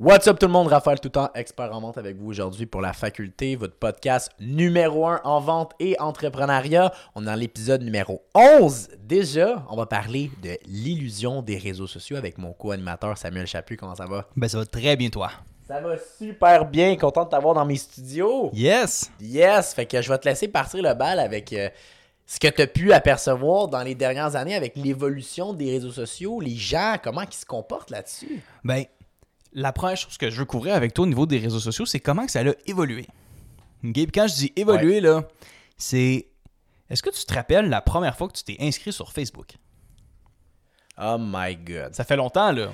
What's up tout le monde, Raphaël Toutant, expert en vente avec vous aujourd'hui pour la faculté, votre podcast numéro 1 en vente et entrepreneuriat. On est dans l'épisode numéro 11 déjà. On va parler de l'illusion des réseaux sociaux avec mon co-animateur Samuel Chaput. Comment ça va? Ben ça va très bien toi. Ça va super bien, content de t'avoir dans mes studios. Yes! Yes, fait que je vais te laisser partir le bal avec euh, ce que tu as pu apercevoir dans les dernières années avec l'évolution des réseaux sociaux, les gens, comment ils se comportent là-dessus. Ben, la première chose que je veux couvrir avec toi au niveau des réseaux sociaux, c'est comment que ça a évolué. OK? Puis quand je dis évoluer, là, c'est... Est-ce que tu te rappelles la première fois que tu t'es inscrit sur Facebook? Oh my God. Ça fait longtemps, là.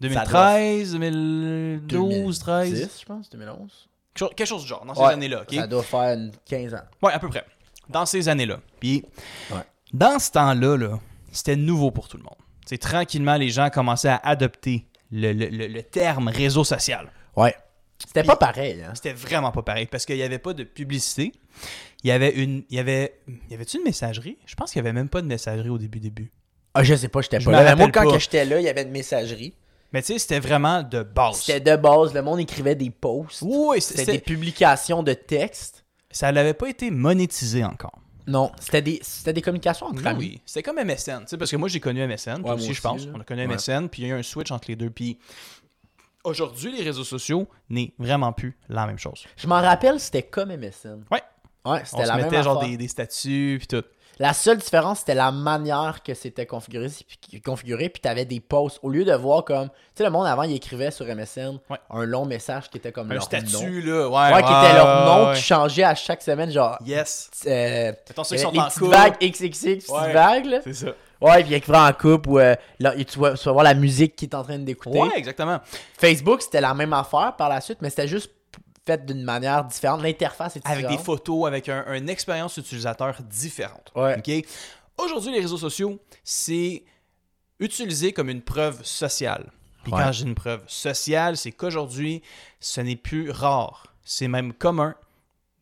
2013, 2012, 13... 2010, je pense, 2011. Quelque chose, du genre, dans ces Ouais, années-là. OK? Ça doit faire une 15 ans. Ouais, à peu près. Dans ces années-là. Puis, Ouais. dans ce temps-là, là, c'était nouveau pour tout le monde. C'est tranquillement, les gens commençaient à adopter le, le- le- le terme réseau social. Ouais. C'était pas pareil, hein? C'était vraiment pas pareil parce qu'il n'y avait pas de publicité. Il y avait une. Il y avait. Y avait-tu une messagerie? Je pense qu'il n'y avait même pas de messagerie au début début. Ah, je sais pas, j'étais Je pas me là. Mais Moi, quand pas. j'étais là, il y avait une messagerie. Mais tu sais, c'était vraiment de base. C'était de base, le monde écrivait des posts. Oui, C'était c'était. des publications de textes. Ça n'avait pas été monétisé encore. Non, c'était des, c'était des communications entre Ah amis. oui, c'était comme MSN, tu sais, parce que moi j'ai connu MSN, toi Ouais, aussi, je pense. là. On a connu Ouais. MSN, puis il y a eu un switch entre les deux. Puis aujourd'hui, les réseaux sociaux n'est vraiment plus la même chose. Je m'en rappelle, c'était comme MSN. Ouais. Ouais, On c'était se la même mettait genre des, des statuts, puis tout. La seule différence, c'était la manière que c'était configuré. puis- configuré puis t'avais des posts. Au lieu de voir comme... Tu sais, le monde, avant, il écrivait sur MSN Ouais. un long message qui était comme Un leur nom. statut, là, ouais. Ouais, qui était leur nom, qui changeait à chaque semaine, genre... Yes. Euh, des en petites vagues XXX, petites Ouais. vagues, là. C'est ça. Ouais, puis il écrivait en couple ou euh, là, tu, vas, tu vas voir la musique qu'il est en train d'écouter. Ouais, exactement. Facebook, c'était la même affaire par la suite, mais c'était juste fait d'une manière différente. L'interface est différente. Avec des photos, avec un- une expérience utilisateur différente. Ouais. Aujourd'hui, les réseaux sociaux, c'est utilisé comme une preuve sociale. Puis Ouais. quand j'ai une preuve sociale, c'est qu'aujourd'hui, ce n'est plus rare. C'est même commun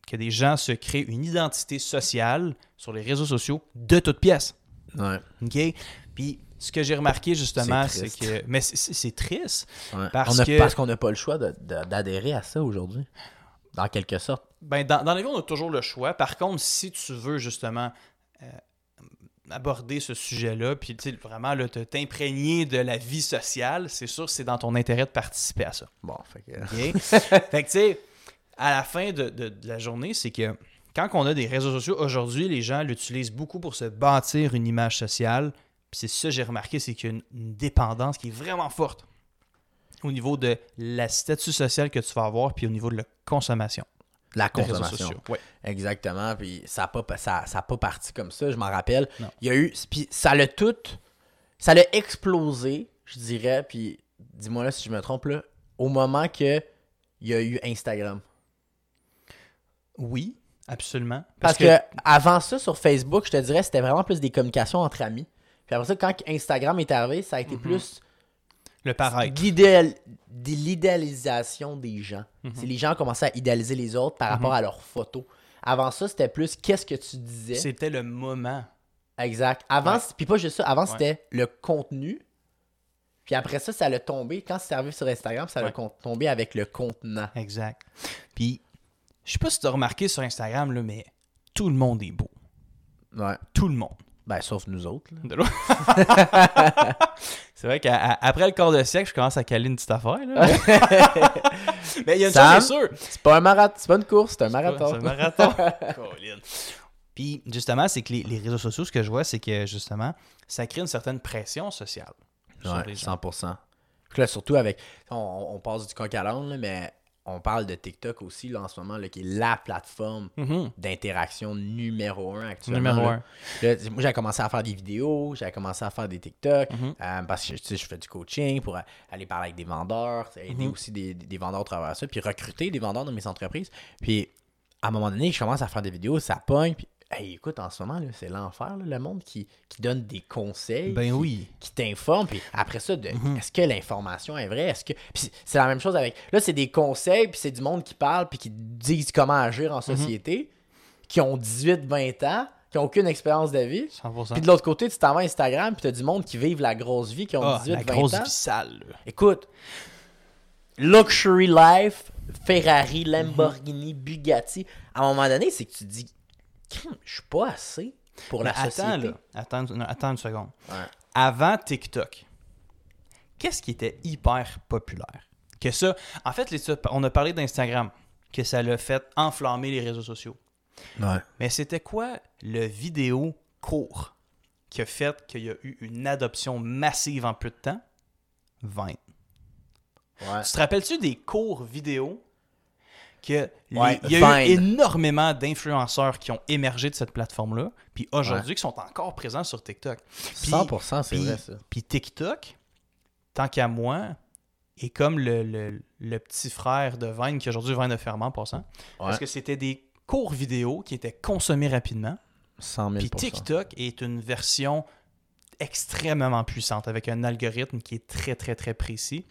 que des gens se créent une identité sociale sur les réseaux sociaux de toutes pièces. Ouais. OK? Puis ce que j'ai remarqué justement, C'est que. Mais c'est- triste. Ouais. Parce a- que- Parce qu'on n'a pas le choix d'adhérer à ça aujourd'hui. Dans quelque sorte. Ben, dans, dans la vie, on a toujours le choix. Par contre, si tu veux justement euh, aborder ce sujet-là, puis vraiment t'imprégner de la vie sociale, c'est sûr que c'est dans ton intérêt de participer à ça. Bon, fait que... Fait que tu sais, à la fin de, de- de la journée, c'est que quand on a des réseaux sociaux, aujourd'hui, les gens l'utilisent beaucoup pour se bâtir une image sociale. Puis c'est ça que j'ai remarqué, c'est qu'il y a une, une dépendance qui est vraiment forte au niveau de la statut social que tu vas avoir, puis au niveau de la consommation. La consommation. Ouais. Exactement. Puis ça n'a pas, ça, ça a pas parti comme ça, je m'en rappelle. Non. Il y a eu. Puis ça l'a tout. Ça l'a explosé, je dirais. Puis dis-moi là si je me trompe là. Au moment que il y a eu Instagram. Oui, absolument. Parce, que, avant ça, sur Facebook, je te dirais, c'était vraiment plus des communications entre amis. Puis après ça, quand Instagram est arrivé, ça a été Mhm. plus le de l'idéalisation des gens. Mhm. C'est les gens commençaient à idéaliser les autres par rapport à leurs photos. Avant ça, c'était plus qu'est-ce que tu disais. C'était le moment. Exact. Avant, puis pas juste ça. Avant, Ouais. c'était le contenu. Puis après ça, ça l'a tombé. Quand c'est arrivé sur Instagram, ça l'a Ouais. tombé avec le contenant. Exact. Puis, je sais pas si tu as remarqué sur Instagram, là, mais tout le monde est beau. Ouais. Tout le monde. Ben, sauf nous autres. là. De l'eau. c'est vrai qu'après le quart de siècle, je commence à caler une petite affaire. Là. mais il y a une Sam, chose sûre. C'est pas un marathon. C'est pas une course, c'est un C'est marathon. un marathon. Puis, justement, c'est que les, les réseaux sociaux, ce que je vois, c'est que, justement, ça crée une certaine pression sociale. sur Ouais, les gens. 100%. Puis Là, surtout avec. On, on passe du coq à l'âne, là, mais on parle de TikTok aussi là, en ce moment, là, qui est la plateforme Mhm. d'interaction numéro un actuellement. Numéro là. un. Moi, j'ai commencé à faire des vidéos, j'ai commencé à faire des TikTok, Mhm. euh, parce que tu sais, je fais du coaching pour aller parler avec des vendeurs, aider Mhm. aussi des, des vendeurs à travers ça, puis recruter des vendeurs dans mes entreprises. Puis, à un moment donné, je commence à faire des vidéos, ça pogne, puis hey, écoute, en ce moment, là, c'est l'enfer, le monde qui, qui donne des conseils, Ben qui, oui. qui t'informe, puis après ça, de, Mhm. est-ce que l'information est vraie? Est-ce que. Puis c'est la même chose avec. Là, c'est des conseils, puis c'est du monde qui parle, puis qui disent comment agir Mhm. en société, qui ont 18-20 ans, qui n'ont aucune expérience de vie. 100%. Puis de l'autre côté, tu t'en vas à Instagram, puis t'as du monde qui vivent la grosse vie, qui ont Ah, 18, la 20 grosse ans. vie sale. là. Écoute, luxury life, Ferrari, Lamborghini, Bugatti. À un moment donné, c'est que tu dis, je suis pas assez pour la Mais attends, société. là. Attends, non, attends une seconde. Ouais. Avant TikTok, qu'est-ce qui était hyper populaire? Que ça, en fait, les- on a parlé d'Instagram, que ça l'a fait enflammer les réseaux sociaux. Ouais. Mais c'était quoi le vidéo court qui a fait qu'il y a eu une adoption massive en peu de temps? 20. Ouais. Tu te rappelles-tu des cours vidéo que Ouais, il y a eu énormément d'influenceurs qui ont émergé de cette plateforme-là, puis aujourd'hui qui sont encore présents sur TikTok. Puis- 100%, c'est vrai ça. Puis TikTok, tant qu'à moi, est comme le, le- le petit frère de Vine qui aujourd'hui Vine de Ferment en passant. Parce que c'était des courts vidéo qui étaient consommés rapidement. 100 000 Puis TikTok est une version extrêmement puissante avec un algorithme qui est très très très précis.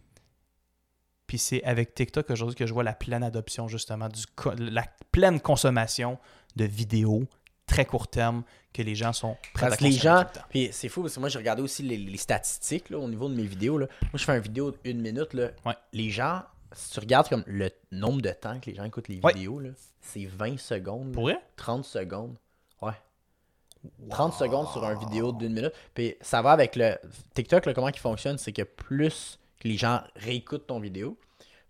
Puis c'est avec TikTok aujourd'hui que je vois la pleine adoption justement du la pleine consommation de vidéos très court terme que les gens sont prêts Parce à que les gens, puis c'est fou parce que moi j'ai regardé aussi les, les statistiques là, au niveau de mes vidéos. Là. Moi je fais une vidéo d'une minute. Là. Ouais. Les gens, si tu regardes comme le nombre de temps que les gens écoutent les Ouais. vidéos, là, c'est 20 secondes, Pour vrai? 30 secondes. Ouais. 30 secondes sur une vidéo d'une minute. Puis ça va avec le TikTok, comment il fonctionne, c'est que plus que les gens réécoutent ton vidéo,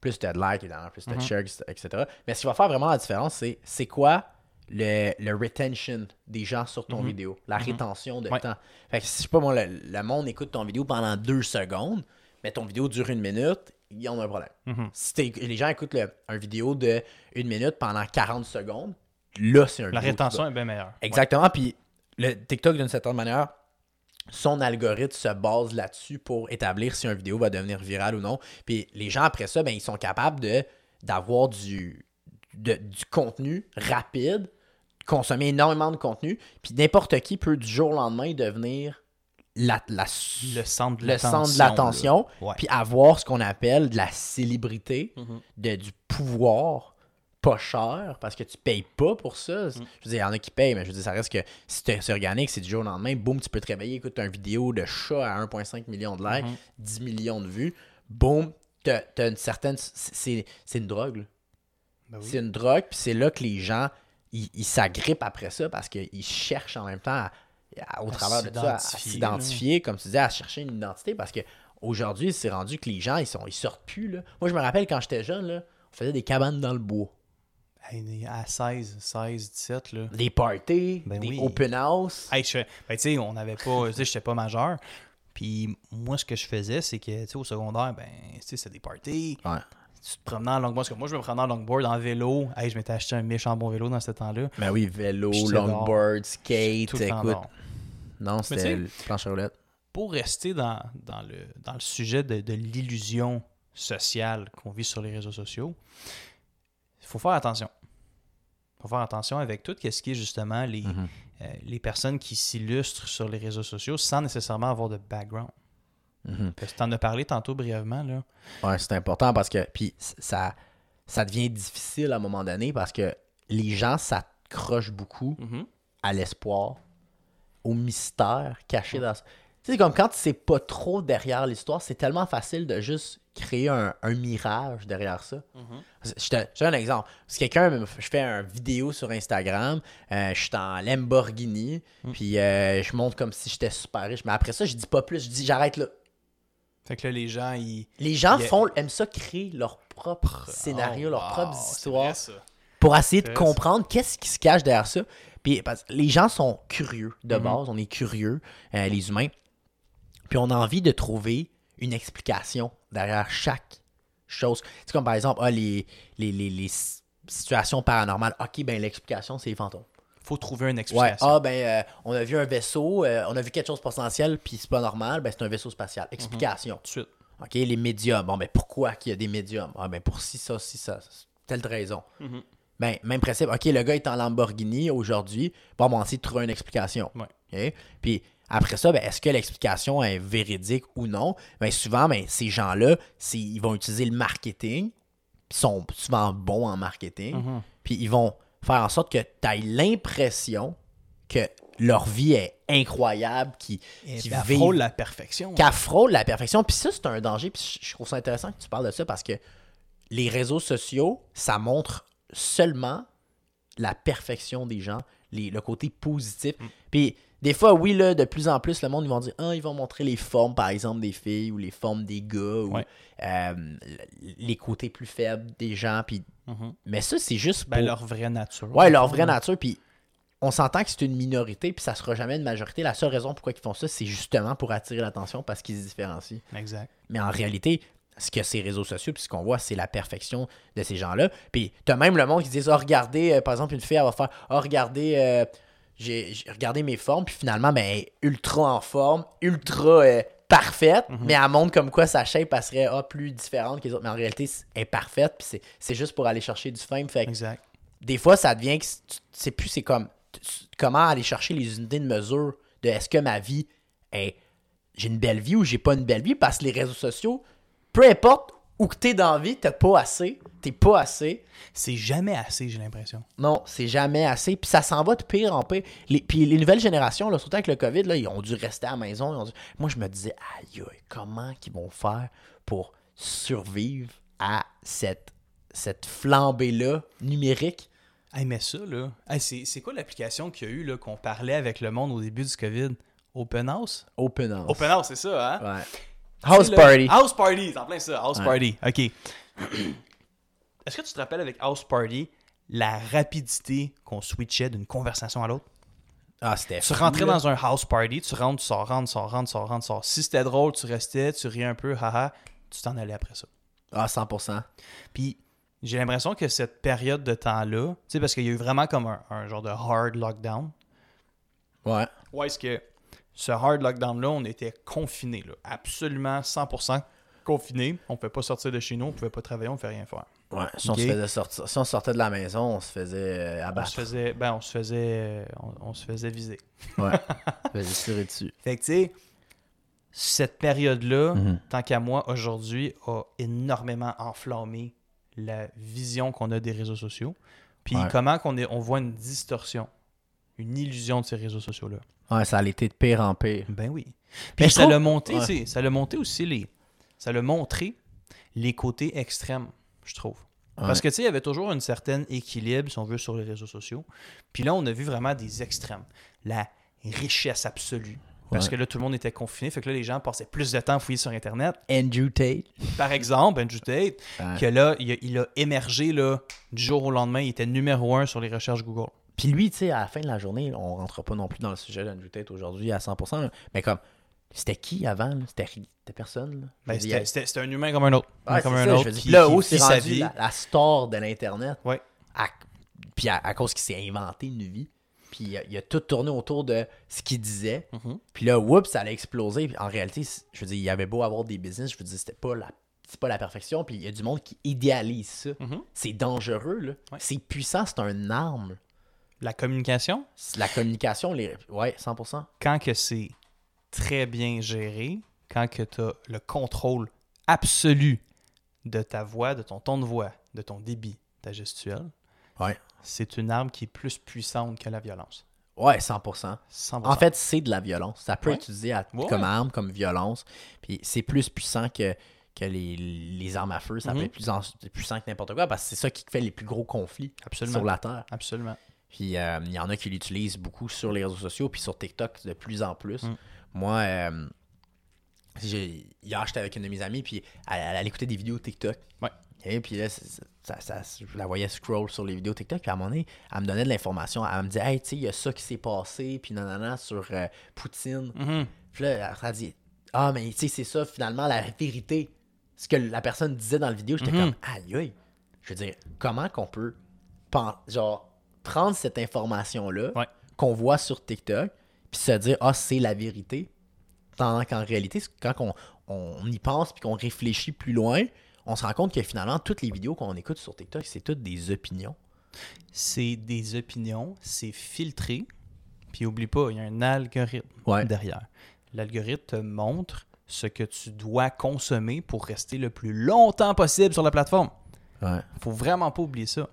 plus tu as de likes, évidemment, plus tu as de Mhm. shares, etc. Mais ce qui va faire vraiment la différence, c'est c'est quoi le, le retention des gens sur ton Mhm. vidéo, la Mhm. rétention de Ouais. temps. Fait que si je sais pas moi, le, le monde écoute ton vidéo pendant deux secondes, mais ton vidéo dure une minute, ils ont un problème. Mhm. Si les gens écoutent le, un vidéo de une minute pendant 40 secondes, là c'est un La rétention est bien meilleure. Exactement. Puis le TikTok, d'une certaine manière, son algorithme se base là-dessus pour établir si une vidéo va devenir virale ou non. Puis les gens, après ça, ben, ils sont capables de d'avoir du, de- du contenu rapide, consommer énormément de contenu. Puis n'importe qui peut du jour au lendemain devenir la, la, Le centre de l'attention. Ouais. puis avoir ce qu'on appelle de la célébrité, Mhm. de, du pouvoir pas cher, parce que tu payes pas pour ça. Mm. Je veux dire, il y en a qui payent, mais je veux dire, ça reste que si c'est organique, c'est du jour au lendemain, boum, tu peux te réveiller, écoute une vidéo de chat à 1,5 million de likes, Mhm. 10 millions de vues, boum, t'as une certaine... C'est une drogue, là. Ben oui. C'est une drogue, puis c'est là que les gens, ils s'agrippent après ça parce qu'ils cherchent en même temps, à- à- au À travers de ça, à s'identifier, comme tu disais, à chercher une identité parce que aujourd'hui, c'est rendu que les gens, ils, sont, ils sortent plus. Là. Moi, je me rappelle quand j'étais jeune, là, on faisait des cabanes dans le bois, à 16, 16, 17, là. des parties, Ben des oui. open house. Hey, je, ben, tu sais, on n'avait pas, tu sais, j'étais pas majeur. Puis moi, ce que je faisais, c'est que, tu sais, au secondaire, ben, tu sais, c'était des parties. Ouais. Tu te promenais en longboard. Parce que moi, je me promenais en longboard, en vélo. Hey, je m'étais acheté un méchant bon vélo dans ce temps-là. Ben oui, vélo, longboard, skate, Tout le temps écoute. dehors. Non, c'était planche à roulettes. Pour rester dans, dans, le, dans le sujet de, de l'illusion sociale qu'on vit sur les réseaux sociaux, il faut faire attention. Il faut faire attention avec tout ce qui est justement les, Mhm. euh, les personnes qui s'illustrent sur les réseaux sociaux sans nécessairement avoir de background. Mhm. Parce que tu en as parlé tantôt brièvement. Là. Ouais, c'est important parce que puis ça ça devient difficile à un moment donné parce que les gens s'accrochent beaucoup à l'espoir, au mystère caché dans. Tu sais, c'est comme quand tu sais pas trop derrière l'histoire, c'est tellement facile de juste créer un, un mirage derrière ça. Je te je te donne un exemple. Si quelqu'un, me- je fais une vidéo sur Instagram, euh, je suis en Lamborghini, puis euh, je montre comme si j'étais super riche, mais après ça, je dis pas plus, je dis j'arrête là. Fait que là, les gens, ils. Les gens Il y a- font, aiment ça créer leur propre scénario, Oh, leur wow, propre c'est histoire vrai, ça. pour essayer de comprendre qu'est-ce qui se cache derrière ça. Puis parce que les gens sont curieux de Mhm. base, on est curieux, euh, les humains. Puis on a envie de trouver une explication derrière chaque chose. C'est comme par exemple, ah, les, les, les, situations paranormales. Ok, ben l'explication, c'est les fantômes. faut trouver une Ouais, explication. ah, ben euh, on a vu un vaisseau, euh, on a vu quelque chose de potentiel, puis c'est pas normal, ben c'est un vaisseau spatial. Explication. Tout de suite. OK, les médiums. Bon, ben pourquoi qu'il y a des médiums? Ah, ben pour ci, ça, ci, ça. Telle raison. Mhm. Ben, même principe. OK, le gars est en Lamborghini aujourd'hui. Bon, on va essayer de trouver une explication. Ouais. OK? Puis après ça, ben, est-ce que l'explication est véridique ou non? Ben, souvent, ben, ces gens-là, ils vont utiliser le marketing. Ils sont souvent bons en marketing. Mhm. Puis ils vont faire en sorte que tu aies l'impression que leur vie est incroyable, elle vivent frôle la perfection. qu'elle frôle la perfection. Puis ça, c'est un danger. Puis je- je trouve ça intéressant que tu parles de ça parce que les réseaux sociaux, ça montre seulement la perfection des gens, les- le côté positif. Mm. Puis des fois, oui, là, de plus en plus, le monde, ils vont dire, ah, ils vont montrer les formes, par exemple, des filles ou les formes des gars ou Ouais. euh, les côtés plus faibles des gens. Puis... Mhm. Mais ça, c'est juste Ben, pour- leur vraie nature. Ouais, leur le fond, vraie nature. Puis on s'entend que c'est une minorité, puis ça sera jamais une majorité. La seule raison pourquoi ils font ça, c'est justement pour attirer l'attention parce qu'ils se différencient. Exact. Mais en réalité, ce que ces réseaux sociaux, puis ce qu'on voit, c'est la perfection de ces gens-là. Puis t'as même le monde qui dit, oh, regardez, euh, par exemple, une fille, elle va faire, oh, regardez, euh, j'ai regardé mes formes, puis finalement, ben, elle est ultra en forme, ultra euh, parfaite, mais elle montre comme quoi sa shape, elle serait ah, plus différente que les autres. Mais en réalité, elle est parfaite, puis c'est- juste pour aller chercher du fame. Fait que Exact. des fois, ça devient que c'est- tu sais plus, c'est comme comment aller chercher les unités de mesure de est-ce que ma vie est. J'ai une belle vie ou j'ai pas une belle vie parce que les réseaux sociaux, peu importe où que t'es dans la vie, t'as pas assez, t'es pas assez. C'est jamais assez, j'ai l'impression. Non, c'est jamais assez. Puis ça s'en va de pire en pire. Les, puis les nouvelles générations, là, surtout avec le COVID, là, ils ont dû rester à la maison. ils ont dû- Moi, je me disais, aïe, comment qu'ils vont faire pour survivre à cette, cette flambée-là numérique? Hey, mais ça, là. hey, c'est c'est quoi l'application qu'il y a eu, là, qu'on parlait avec le monde au début du COVID? Open House? Open house. Open House, c'est ça, hein? Ouais. House party. House Party, c'est en plein ça. House Ouais. Party. OK. Est-ce que tu te rappelles avec House Party la rapidité qu'on switchait d'une conversation à l'autre? Ah, c'était Tu fou, rentrais là. dans un house party, tu rentres, tu sors, rentres, sors, rentres, sors, rentres, sors. Si c'était drôle, tu restais, tu riais un peu, haha, tu t'en allais après ça. Ah, 100%. Puis j'ai l'impression que cette période de temps-là, tu sais, parce qu'il y a eu vraiment comme un, un genre de hard lockdown. Ouais. Ouais, est-ce que ce hard lockdown-là, on était confinés, là, absolument 100% confinés. On ne pouvait pas sortir de chez nous, on ne pouvait pas travailler, on ne pouvait rien faire. Ouais. Si, on se faisait sortir, si on sortait de la maison, on se faisait euh, On abattre. se faisait, ben, on se faisait, euh, on, on se faisait viser. Ouais. on se faisait tirer dessus. Fait que, tu sais, cette période-là, Mhm. tant qu'à moi, aujourd'hui, a énormément enflammé la vision qu'on a des réseaux sociaux. Puis Ouais. comment qu'on est, on voit une distorsion, une illusion de ces réseaux sociaux-là. Ouais, ça allait été de pire en pire. Ben oui. Puis ça l'a monté, ouais. tu sais, ça l'a monté aussi les. Ça l'a montré les côtés extrêmes, je trouve. Parce que tu sais, il y avait toujours un certain équilibre, si on veut, sur les réseaux sociaux. Puis là, on a vu vraiment des extrêmes. La richesse absolue. Parce Ouais. que là, tout le monde était confiné. Fait que là, les gens passaient plus de temps à fouiller sur Internet. Andrew Tate. Par exemple, Andrew Tate, Ouais. que là, il a, il a émergé là, du jour au lendemain. Il était numéro un sur les recherches Google. Puis lui, tu sais, à la fin de la journée, on rentre pas non plus dans le sujet d'Andrew Tate aujourd'hui à 100%. là. Mais comme, c'était qui avant? C'était personne. Ben, c'était- un humain comme un autre. Ouais, comme c'est un ça, autre. qui- Puis là, sa rendu vie. la, la star de l'Internet. Ouais. À- puis à, à cause qu'il s'est inventé une vie. Puis il a, il a tout tourné autour de ce qu'il disait. Mhm. Puis là, whoops, ça allait exploser. Puis en réalité, je veux dire, il avait beau avoir des business, je veux dire, c'était pas la, c'est pas la perfection. Puis il y a du monde qui idéalise ça. Mhm. C'est dangereux, là. Ouais. C'est puissant, c'est un arme. La communication, La communication, les... ouais, 100%. quand que c'est très bien géré, quand que tu as le contrôle absolu de ta voix, de ton ton de voix, de ton débit, ta gestuelle, Ouais. c'est une arme qui est plus puissante que la violence. Ouais, 100%. 100%. En fait, c'est de la violence. Ça peut Ouais. être utilisé à- Ouais. comme arme, comme violence. Puis c'est plus puissant que, que les, les armes à feu. Ça Mhm. peut être plus en- puissant que n'importe quoi parce que c'est ça qui fait les plus gros conflits Absolument. sur la Terre. Absolument. Puis euh, il y en a qui l'utilisent beaucoup sur les réseaux sociaux, puis sur TikTok de plus en plus. Mm. Moi, euh, hier, j'étais avec une de mes amies, puis elle, elle, elle écoutait des vidéos TikTok. Ouais. Et puis là, ça, ça- je la voyais scroll sur les vidéos TikTok, puis à un moment donné, elle me donnait de l'information. Elle me disait, hey, tu sais, il y a ça qui s'est passé, puis nanana, sur euh, Poutine. Mhm. Puis là, elle a dit, ah, mais tu sais, c'est ça, finalement, la vérité. Ce que la personne disait dans la vidéo, j'étais Mhm. comme, aïe, aïe. Je veux dire, comment qu'on peut, genre, prendre cette information-là Ouais. qu'on voit sur TikTok, puis se dire, ah, c'est la vérité. Pendant qu'en réalité, quand on, on y pense puis qu'on réfléchit plus loin, on se rend compte que finalement, toutes les vidéos qu'on écoute sur TikTok, c'est toutes des opinions. C'est des opinions, c'est filtré. Puis oublie pas, il y a un algorithme Ouais. derrière. L'algorithme te montre ce que tu dois consommer pour rester le plus longtemps possible sur la plateforme. Ouais. Faut vraiment pas oublier ça.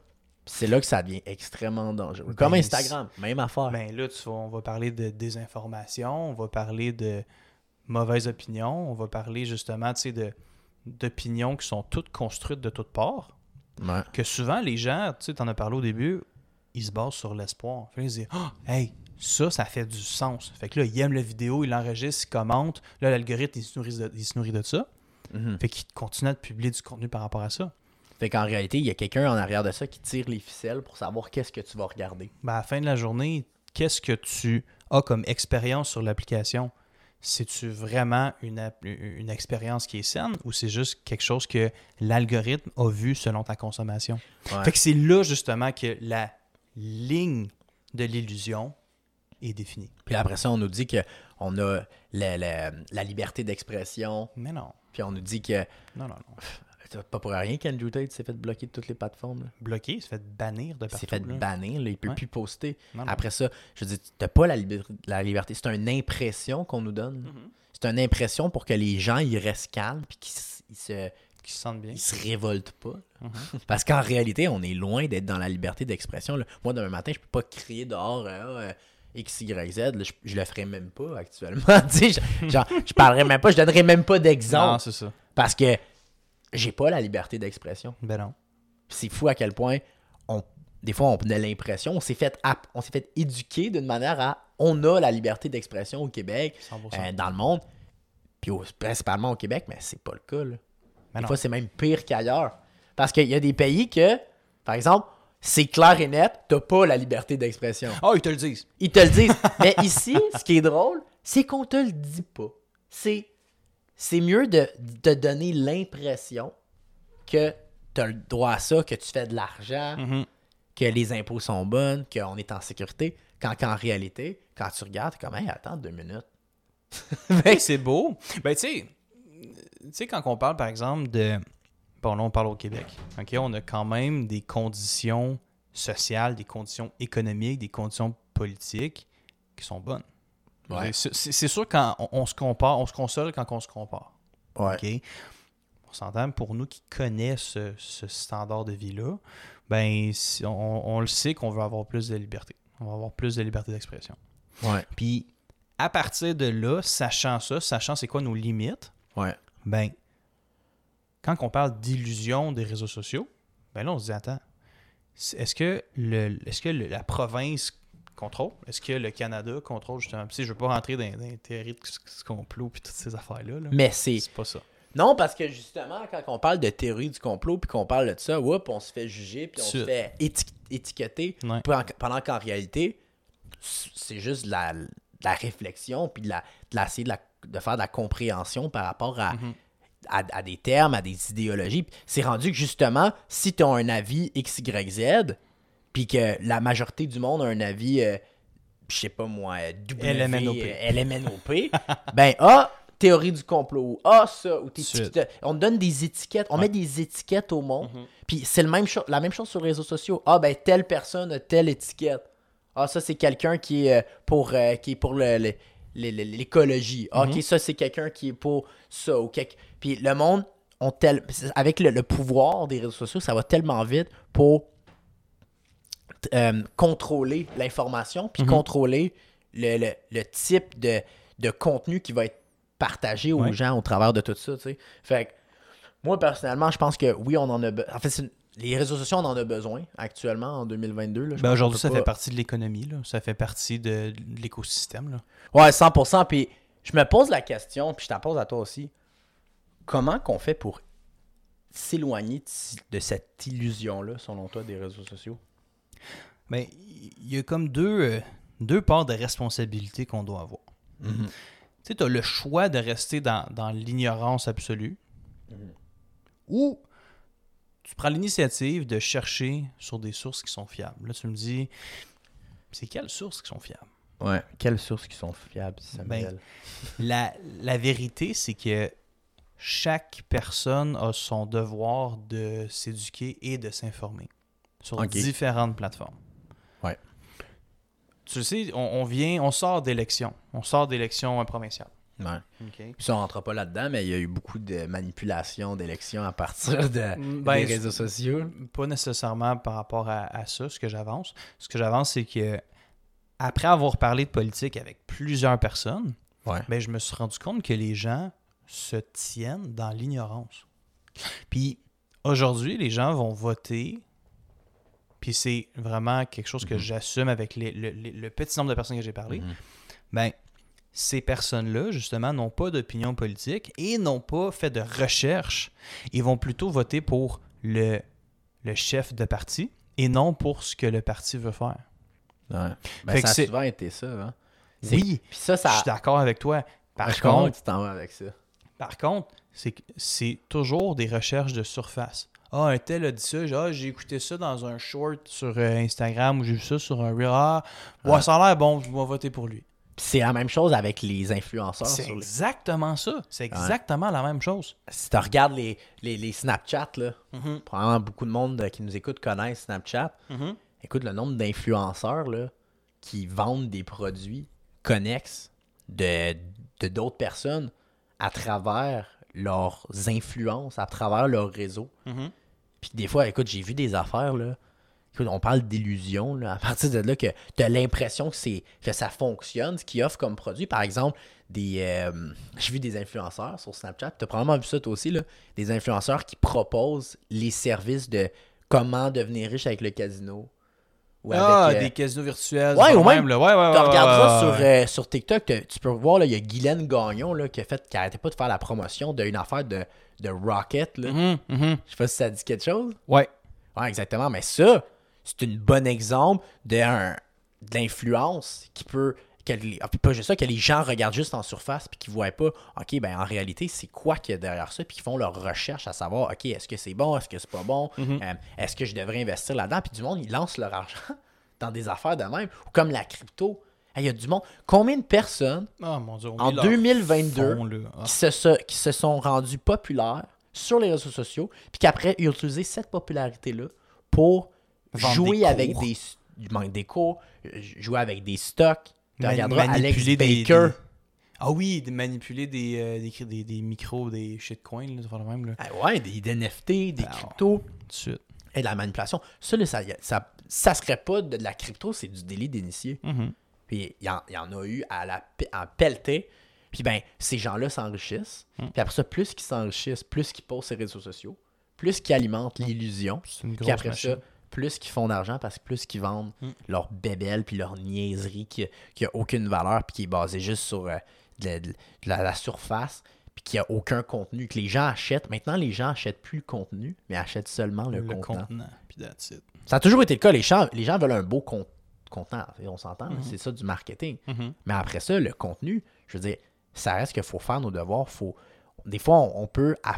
C'est là que ça devient extrêmement dangereux. Ben, Comme Instagram, même affaire. Ben là, tu vas- on va parler de désinformation, on va parler de mauvaises opinions, on va parler justement, de, d'opinions qui sont toutes construites de toutes parts, Ouais. que souvent les gens, tu sais, t'en as parlé au début, ils se basent sur l'espoir. Se disent, Ah, hey, ça, ça fait du sens. Fait que là, ils aiment la vidéo, ils l'enregistrent, ils commentent. Là, l'algorithme, il se nourrit de, il se nourrit de ça. Mhm. Fait qu'ils continuent de publier du contenu par rapport à ça. Fait qu'en réalité, il y a quelqu'un en arrière de ça qui tire les ficelles pour savoir qu'est-ce que tu vas regarder. Ben, à la fin de la journée, qu'est-ce que tu as comme expérience sur l'application? C'est-tu vraiment une, une expérience qui est saine ou c'est juste quelque chose que l'algorithme a vu selon ta consommation? Ouais. Fait que c'est là justement que la ligne de l'illusion est définie. Puis après ça, on nous dit qu'on a la, la- la liberté d'expression. Mais non. Puis on nous dit que Non, non, non. Pas pour rien qu'Andrew Tate s'est fait bloquer de toutes les plateformes. là. Bloqué, il se fait bannir de Il partout. s'est fait là. bannir, là, il peut Ouais. plus poster. Non, non. Après ça, je dire, t'as pas la, liber- la liberté. C'est une impression qu'on nous donne. Mhm. C'est une impression pour que les gens ils restent calmes puis qu'ils se, Qui se sentent bien. ils se révoltent pas. Mhm. Parce qu'en réalité, on est loin d'être dans la liberté d'expression. Moi, demain matin, je peux pas crier dehors euh, euh, X, Y, Z. là. je, je le ferais même pas actuellement. Je, genre, je parlerais même pas, je donnerais même pas Non, d'exemple. c'est ça. Parce que j'ai pas la liberté d'expression. Ben non. C'est fou à quel point on, des fois on a l'impression, on s'est fait app- on s'est fait éduquer d'une manière à on a la liberté d'expression au Québec, 100%. euh, dans le monde, puis au- principalement au Québec, mais c'est pas le cas. Là. Ben des non. fois, c'est même pire qu'ailleurs. Parce qu'il y a des pays que, par exemple, c'est clair et net, t'as pas la liberté d'expression. Oh, ils te le disent. Ils te le disent. Mais ici, ce qui est drôle, c'est qu'on te le dit pas. C'est, c'est mieux de te donner l'impression que tu as le droit à ça, que tu fais de l'argent, Mhm. que les impôts sont bonnes, qu'on est en sécurité, quand qu'en réalité, quand tu regardes, comme, hey, attends deux minutes. Hey, c'est beau. Ben, tu sais, tu sais, quand on parle, par exemple, de. Bon, là, on parle au Québec. OK? On a quand même des conditions sociales, des conditions économiques, des conditions politiques qui sont bonnes. Ouais. C'est sûr quand on, on se compare, on se console quand on se compare. Ouais. On s'entend, pour nous qui connaissent ce, ce standard de vie-là, ben, si- on, on le sait qu'on veut avoir plus de liberté. On va avoir plus de liberté d'expression. Ouais. Puis, à partir de là, sachant ça, sachant c'est quoi nos limites, Ouais. ben, quand on parle d'illusion des réseaux sociaux, ben là, on se dit, attends, est-ce que, le, est-ce que le- la province contrôle? Est-ce que le Canada contrôle justement? Puis, je veux pas rentrer dans, dans les théories de c- complot puis toutes ces affaires-là. là. Mais c'est. C'est pas ça. Non, parce que justement, quand on parle de théorie du complot, puis qu'on parle de ça, whoop, on se fait juger, puis on se fait éti- étiqueter, Ouais. pendant, qu'en réalité, c'est juste de la, de la réflexion, puis de, la, de, la- essayer de, la- de faire de la compréhension par rapport à, Mhm. à, à des termes, à des idéologies. C'est rendu que justement, si tu as un avis X, Y, Z, puis que la majorité du monde a un avis, euh, je sais pas moi, euh, W, LMNOP. euh, LMNOP, ben ah, théorie du complot, ah ça, ou on donne des étiquettes, on Ouais. met des étiquettes au monde, Mhm. puis c'est le même cho- la même chose sur les réseaux sociaux. Ah ben telle personne a telle étiquette. Ah ça c'est quelqu'un qui est euh, pour euh, qui est pour le- l'écologie. Ah, Mhm. OK, ça c'est quelqu'un qui est pour ça ou quelque- puis le monde ont tel avec le, le pouvoir des réseaux sociaux, ça va tellement vite pour euh, contrôler l'information puis Mhm. contrôler le, le- le type de, de contenu qui va être partagé aux Ouais. gens au travers de tout ça, tu sais. Fait que moi, personnellement, je pense que oui, on en a besoin. En fait, les réseaux sociaux, on en a besoin actuellement en 2022. là. Je Ben, aujourd'hui, ça fait partie de l'économie, ça fait partie de, de l'écosystème. Ouais, 100%. Puis je me pose la question, puis je t'en pose à toi aussi. Comment qu'on fait pour s'éloigner de cette illusion-là, selon toi, des réseaux sociaux? Ben, il y a comme deux, euh, deux parts de responsabilité qu'on doit avoir. Tu sais, tu as le choix de rester dans, dans l'ignorance absolue ou tu prends l'initiative de chercher sur des sources qui sont fiables. Là, tu me dis, c'est quelles sources qui sont fiables? Ouais. Quelles sources qui sont fiables, Samuel? La, la vérité, c'est que chaque personne a son devoir de s'éduquer et de s'informer sur différentes plateformes. Ouais. Tu le sais, on, on vient, on sort d'élections. On sort d'élections euh, provinciales. Ouais. OK. Puis ça, on rentre pas là-dedans, mais il y a eu beaucoup de manipulations d'élections à partir de, Ben, des réseaux sociaux. Pas nécessairement par rapport à, à ça, ce que j'avance. Ce que j'avance, c'est que après avoir parlé de politique avec plusieurs personnes, Ouais. ben, je me suis rendu compte que les gens se tiennent dans l'ignorance. Puis aujourd'hui, les gens vont voter. Puis c'est vraiment quelque chose que Mhm. j'assume avec les- le, petit nombre de personnes que j'ai parlé. Mhm. Ben, ces personnes-là, justement, n'ont pas d'opinion politique et n'ont pas fait de recherche. Ils vont plutôt voter pour le, le chef de parti et non pour ce que le parti veut faire. Ouais. Ben, ça a souvent été ça. Hein? Oui, Puis ça, ça. je suis d'accord avec toi. Par je contre, tu t'en vas avec ça. Par contre, c'est toujours des recherches de surface. Ah, un tel a dit ça, j'ai ah, j'ai écouté ça dans un short sur euh, Instagram ou j'ai vu ça sur un Reel. Ah, ouais, ça a l'air bon, je vais voter pour lui. C'est la même chose avec les influenceurs. C'est sur les- exactement ça. C'est exactement la même chose. Si tu regardes les, les, les Snapchat, là, probablement beaucoup de monde qui nous écoute connaissent Snapchat. Écoute, le nombre d'influenceurs qui vendent des produits connexes de de d'autres personnes à travers leurs influences, à travers leur réseau. Puis des fois, écoute, j'ai vu des affaires, là. Écoute, on parle d'illusion, là. À partir de là, que tu as l'impression que, c'est, que ça fonctionne, ce qu'ils offrent comme produit. Par exemple, des. euh, j'ai vu des influenceurs sur Snapchat. Tu as probablement vu ça toi aussi, là. Des influenceurs qui proposent les services de comment devenir riche avec le casino. Ou Ah, avec, euh, des casinos virtuels. Ouais, ou même, là. Ouais, ouais, tu ouais, regardes ouais, ça sur, euh, sur TikTok, tu peux voir, là, il y a Guylaine Gagnon là, qui a fait, qui arrêtait pas de faire la promotion d'une affaire de, de Rocket. Là. Mhm. Je sais pas si ça dit quelque chose. Ouais. Ouais, exactement. Mais ça, c'est un bon exemple d'un- de l'influence qui peut. Que les, ah, puis pas juste ça, que les gens regardent juste en surface puis qu'ils voient pas, OK, ben en réalité, c'est quoi qu'il y a derrière ça, puis qu'ils font leur recherche à savoir, OK, est-ce que c'est bon, est-ce que c'est pas bon, Euh, est-ce que je devrais investir là-dedans, puis du monde, ils lancent leur argent dans des affaires de même, ou comme la crypto. Il y a du monde. Combien de personnes Oh mon dieu. en oui, leur 2022 fond, là. Ah. qui se, qui se sont rendus populaires sur les réseaux sociaux, puis qu'après, ils ont utilisé cette popularité-là pour Vendre jouer des avec des, des cours, jouer avec des stocks. Tu Ma- regarderas Alex manipuler des- Ah oui, de manipuler des, euh, des, des, des micros, des shitcoins, là, de même, là. Ah ouais, des, NFT, des Ah, cryptos Tout de suite. et de la manipulation. Ça, là, ça, ça, ça serait pas de, la crypto, c'est du délit d'initié. Mhm. Puis il y, y en a eu à la pe- en pelleté. Puis ben, ces gens-là s'enrichissent. Mm. Puis après ça, plus qu'ils s'enrichissent, plus qu'ils posent sur les réseaux sociaux, plus qu'ils alimentent l'illusion. Puis après machine. ça, plus qu'ils font d'argent parce que plus qu'ils vendent Mm. leur bébelle puis leur niaiserie qui, qui a aucune valeur puis qui est basée juste sur euh, de, la- de la, la surface puis qui a aucun contenu que les gens achètent. Maintenant, les gens achètent plus le contenu, mais achètent seulement le, le contenant. Ça a toujours été le cas. Les gens, les gens veulent un beau con- contenant. On s'entend, Mhm. c'est ça du marketing. Mhm. Mais après ça, le contenu, je veux dire, ça reste qu'il faut faire nos devoirs. Faut... Des fois, on, on peut, à-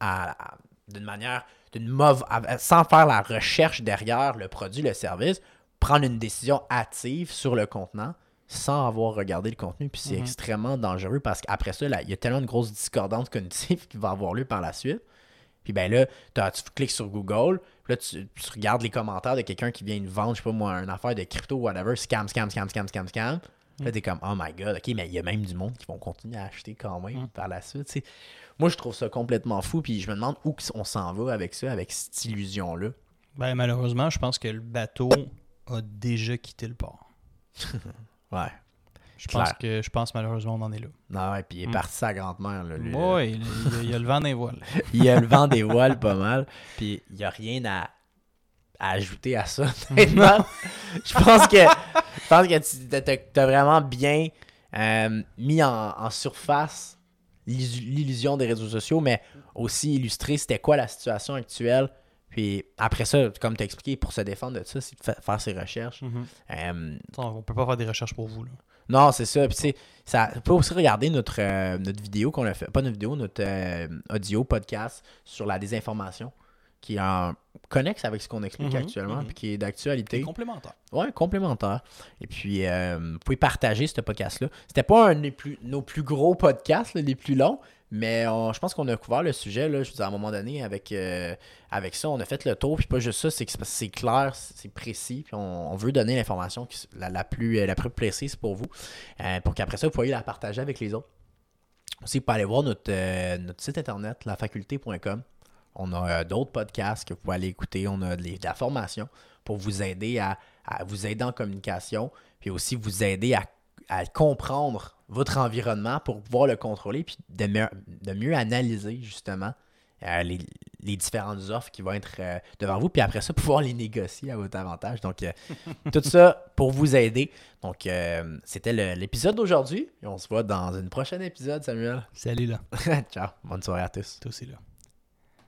à- à- d'une manière, d'une mauvaise, sans faire la recherche derrière le produit, le service, prendre une décision hâtive sur le contenant sans avoir regardé le contenu. Puis c'est Mhm. extrêmement dangereux parce qu'après ça, il y a tellement de grosses discordances cognitives qui vont avoir lieu par la suite. Puis ben là, tu cliques sur Google, puis là, tu, tu regardes les commentaires de quelqu'un qui vient de vendre, je sais pas moi, une affaire de crypto, whatever, scam, scam, scam, scam, scam, scam. Puis Là, t'es comme, oh my god, ok, mais il y a même du monde qui vont continuer à acheter quand même Mm. par la suite. Moi, je trouve ça complètement fou, puis je me demande où on s'en va avec ça, avec cette illusion-là. Ben, malheureusement, je pense que le bateau a déjà quitté le port. Ouais. Je pense que je pense malheureusement on en est là. Non, ouais, puis il est Mm. parti sa grande-mère. là, lui, là. Oui, il, il- a le vent des voiles. il y a le vent des voiles pas mal, puis il n'y a rien à, à ajouter à ça, je pense que, je pense que tu as, vraiment bien euh, mis en, en surface l'illu- l'illusion des réseaux sociaux, mais aussi illustré c'était quoi la situation actuelle. Puis après ça, comme tu as expliqué, pour se défendre de ça, c'est de fa- faire ses recherches. Euh, On peut pas faire des recherches pour vous. Là. Non, c'est ça. Puis, tu sais, ça on peut aussi regarder notre, euh, notre vidéo qu'on a fait. Pas notre vidéo, notre euh, audio podcast sur la désinformation qui est en connexe avec ce qu'on explique Mhm, actuellement mhm. puis qui est d'actualité. complémentaire. Ouais, complémentaire. Et puis, euh, vous pouvez partager ce podcast-là. C'était pas un des plus, nos plus gros podcasts, là, les plus longs, mais je pense qu'on a couvert le sujet. Là, je dire, à un moment donné, avec, euh, avec ça, on a fait le tour. Puis pas juste ça, c'est que c'est clair, c'est précis. Puis on, veut donner l'information la, la plus, euh, la plus précise pour vous. euh, pour qu'après ça, vous pourriez la partager avec les autres. Aussi, vous pouvez aller voir notre, notre site internet, lafaculté.com. On a d'autres podcasts que vous pouvez aller écouter. On a de, la formation pour vous aider à vous aider en communication, puis aussi vous aider à, à comprendre votre environnement pour pouvoir le contrôler, puis de mieux, de mieux analyser justement euh, les, les différentes offres qui vont être euh, devant vous, puis après ça, pouvoir les négocier à votre avantage. Donc, euh, tout ça pour vous aider. Donc, c'était l'épisode d'aujourd'hui. Et on se voit dans un prochain épisode, Samuel. Salut là. Ciao. Bonne soirée à tous. Toi aussi là.